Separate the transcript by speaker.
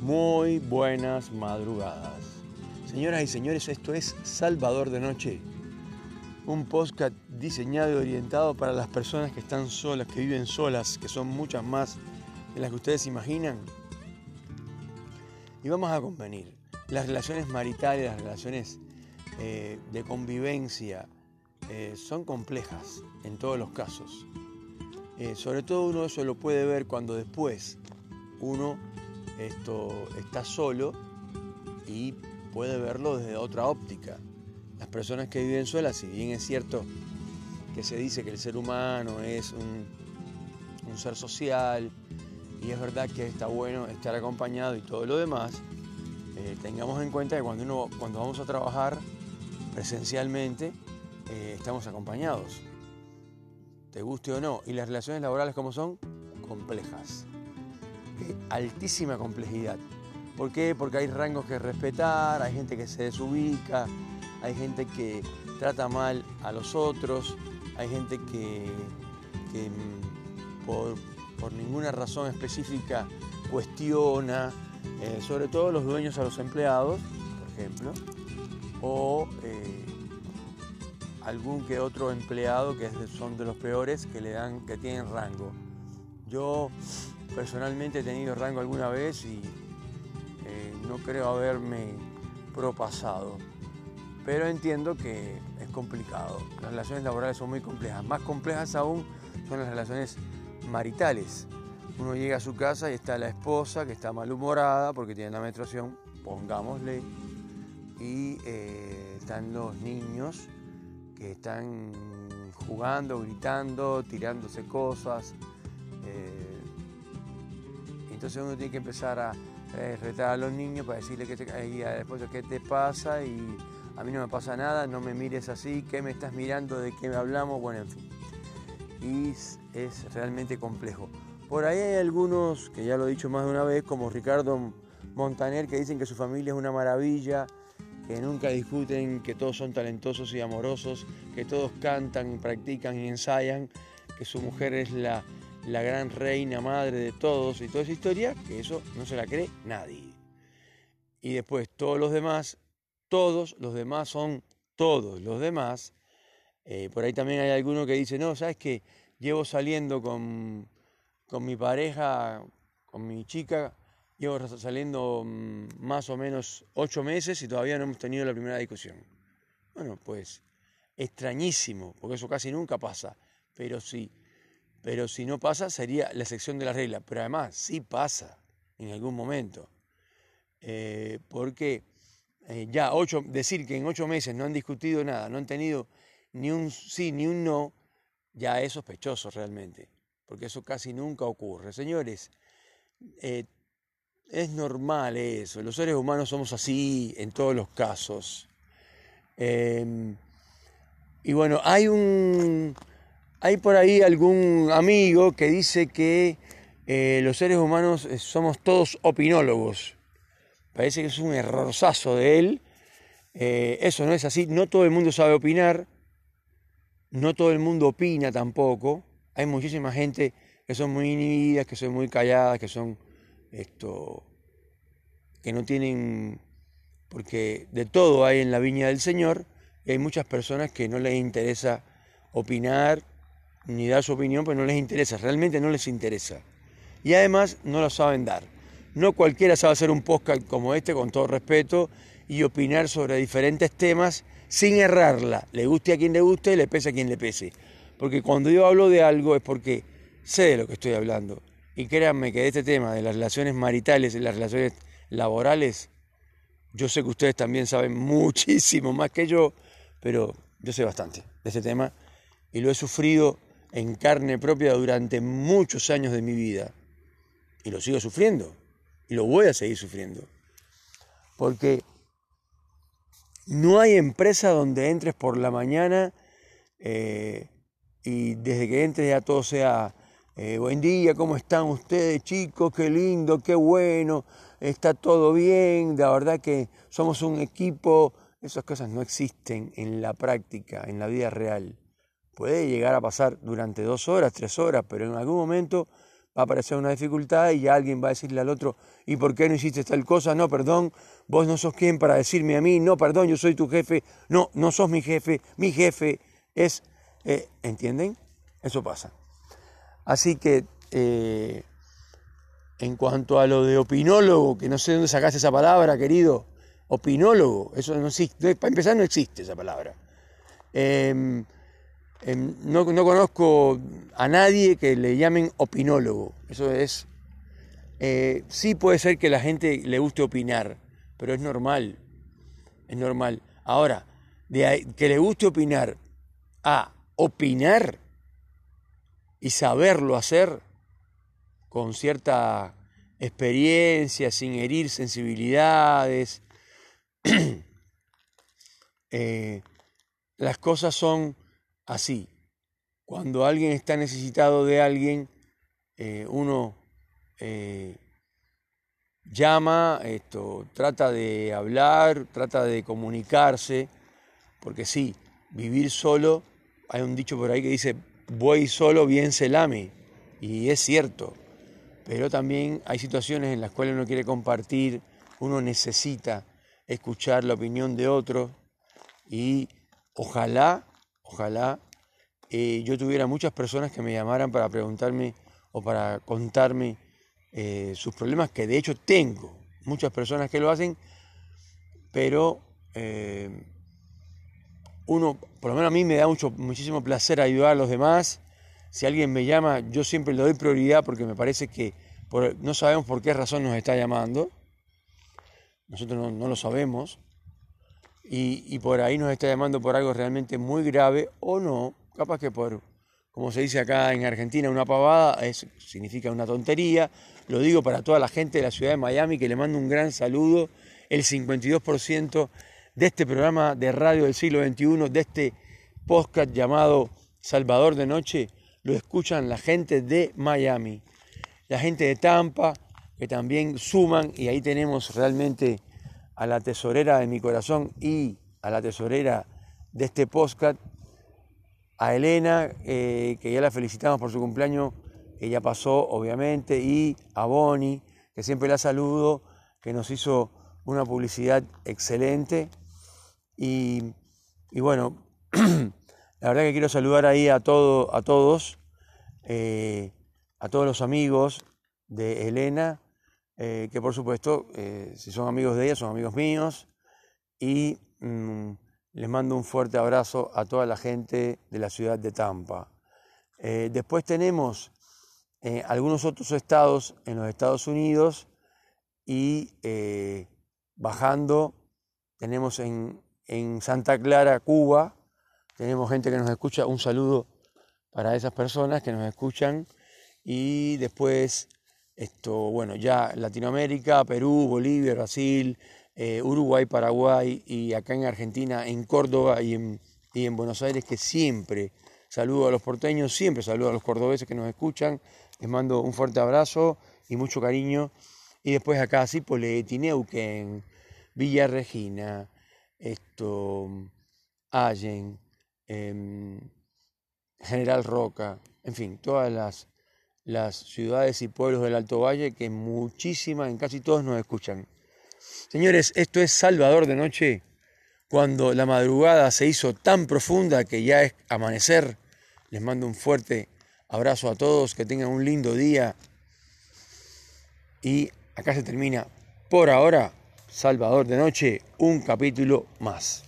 Speaker 1: Muy buenas madrugadas. Señoras y señores, esto es Salvador de Noche, un podcast diseñado y orientado para las personas que están solas, que viven solas, que son muchas más de las que ustedes imaginan. Y vamos a convenir, las relaciones maritales, las relaciones eh, de convivencia, eh, son complejas en todos los casos. Eh, sobre todo uno eso lo puede ver cuando después uno esto, está solo y puede verlo desde otra óptica. Las personas que viven solas, si bien es cierto que se dice que el ser humano es un, ser social y es verdad que está bueno estar acompañado y todo lo demás, eh, tengamos en cuenta que cuando, uno, cuando vamos a trabajar presencialmente, eh, estamos acompañados, te guste o no. Y las relaciones laborales como son, complejas. Altísima complejidad. ¿Por qué? Porque hay rangos que respetar, hay gente que se desubica, hay gente que trata mal a los otros, hay gente que, mm, por, ninguna razón específica cuestiona, eh, sobre todo los dueños a los empleados, por ejemplo, o eh, algún que otro empleado que son de los peores que le dan, que tienen rango. Yo personalmente he tenido rango alguna vez y eh, no creo haberme propasado. Pero entiendo que es complicado. Las relaciones laborales son muy complejas. Más complejas aún son las relaciones maritales. Uno llega a su casa y está la esposa que está malhumorada porque tiene la menstruación, pongámosle, y eh, están los niños que están jugando, gritando, tirándose cosas. Eh, entonces uno tiene que empezar a eh, retar a los niños para decirle que y a qué te pasa y a mí no me pasa nada, no me mires así, qué me estás mirando, de qué me hablamos, bueno, en fin. Y es realmente complejo. Por ahí hay algunos, que ya lo he dicho más de una vez, como Ricardo Montaner, que dicen que su familia es una maravilla, que nunca discuten, que todos son talentosos y amorosos, que todos cantan, practican y ensayan, que su mujer es la, la gran reina madre de todos y toda esa historia, que eso no se la cree nadie. Y después todos los demás, todos los demás son todos los demás. Eh, por ahí también hay alguno que dice, no, ¿sabes qué? Llevo saliendo con, con mi pareja, con mi chica, Llevo saliendo mm, más o menos ocho meses y todavía no hemos tenido la primera discusión. Bueno, pues extrañísimo, porque eso casi nunca pasa, pero sí. Pero si no pasa sería la sección de la regla, pero además sí pasa en algún momento. Eh, porque eh, ya ocho, decir que en ocho meses no han discutido nada, no han tenido ni un sí ni un no, ya es sospechoso realmente, porque eso casi nunca ocurre. Señores, eh, es normal eso, los seres humanos somos así en todos los casos. Em, y bueno, hay un. Hay por ahí algún amigo que dice que eh, los seres humanos eh, somos todos opinólogos. Parece que es un errorzazo de él. Eh, eso no es así. No todo el mundo sabe opinar. No todo el mundo opina tampoco. Hay muchísima gente que son muy inhibidas, que son muy calladas, que son esto, que no tienen, porque de todo hay en la viña del Señor, y hay muchas personas que no les interesa opinar ni dar su opinión, pero no les interesa, realmente no les interesa. Y además no lo saben dar. No cualquiera sabe hacer un podcast como este, con todo respeto, y opinar sobre diferentes temas sin errarla. Le guste a quien le guste y le pese a quien le pese. Porque cuando yo hablo de algo es porque sé de lo que estoy hablando. Y créanme que de este tema, de las relaciones maritales, de las relaciones laborales, yo sé que ustedes también saben muchísimo más que yo, pero yo sé bastante de este tema y lo he sufrido en carne propia durante muchos años de mi vida. Y lo sigo sufriendo. Y lo voy a seguir sufriendo. Porque no hay empresa donde entres por la mañana eh, y desde que entres ya todo sea eh, buen día, ¿cómo están ustedes chicos? Qué lindo, qué bueno, está todo bien, la verdad que somos un equipo. Esas cosas no existen en la práctica, en la vida real. Puede llegar a pasar durante dos horas, tres horas, pero en algún momento va a aparecer una dificultad y alguien va a decirle al otro, ¿y por qué no hiciste tal cosa? No, perdón, vos no sos quien para decirme a mí, no, perdón, yo soy tu jefe, no, no sos mi jefe, mi jefe es, eh, ¿entienden? Eso pasa. Así que, eh, en cuanto a lo de opinólogo, que no sé dónde sacaste esa palabra, querido, opinólogo, eso no existe, para empezar no existe esa palabra. Em, em, no, conozco a nadie que le llamen opinólogo, eso es... Eh, sí puede ser que la gente le guste opinar, pero es normal, es normal. Ahora, que le guste opinar a opinar y saberlo hacer con cierta experiencia, sin herir sensibilidades, eh, las cosas son así. Cuando alguien está necesitado de alguien, eh, uno eh, llama, esto, trata de hablar, trata de comunicarse, porque sí, vivir solo, hay un dicho por ahí que dice, voy solo, bien se lame, y es cierto, pero también hay situaciones en las cuales uno quiere compartir, uno necesita escuchar la opinión de otro y ojalá, ojalá eh, yo tuviera muchas personas que me llamaran para preguntarme o para contarme eh, sus problemas, que de hecho tengo muchas personas que lo hacen, pero eh, uno, por lo menos a mí me da mucho, muchísimo placer ayudar a los demás. Si alguien me llama, yo siempre le doy prioridad porque me parece que no sabemos por qué razón nos está llamando. Nosotros no, lo sabemos. Y, por ahí nos está llamando por algo realmente muy grave o no. Capaz que por, como se dice acá en Argentina, una pavada, es, significa una tontería. Lo digo para toda la gente de la ciudad de Miami, que le mando un gran saludo. El 52% de este programa de radio del siglo XXI, de este podcast llamado Salvador de Noche, lo escuchan la gente de Miami, la gente de Tampa, que también suman, y ahí tenemos realmente a la tesorera de mi corazón y a la tesorera de este podcast, a Elena, eh, que ya la felicitamos por su cumpleaños que ya pasó, obviamente, y a Bonnie, que siempre la saludo, que nos hizo una publicidad excelente. Y, bueno, la verdad que quiero saludar ahí a, todo, a todos, eh, a todos los amigos de Elena, eh, que por supuesto, eh, si son amigos de ella, son amigos míos. Y mm, les mando un fuerte abrazo a toda la gente de la ciudad de Tampa. después tenemos eh, algunos otros estados en los Estados Unidos y eh, bajando tenemos en, Santa Clara, Cuba, tenemos gente que nos escucha, un saludo para esas personas que nos escuchan y después esto, bueno, ya Latinoamérica, Perú, Bolivia, Brasil, eh, Uruguay, Paraguay y acá en Argentina, en Córdoba y en, y en Buenos Aires, que siempre saludo a los porteños, siempre saludo a los cordobeses que nos escuchan les mando un fuerte abrazo y mucho cariño. Y después acá, Cipolletti, Neuquén, Villa Regina, esto, Allen, em, General Roca, en fin, todas las, las ciudades y pueblos del Alto Valle que muchísimas, en casi todos nos escuchan. Señores, esto es Salvador de Noche, cuando la madrugada se hizo tan profunda que ya es amanecer. Les mando un fuerte Abrazo a todos, que tengan un lindo día. Y acá se termina por ahora Salvador de Noche, un capítulo más.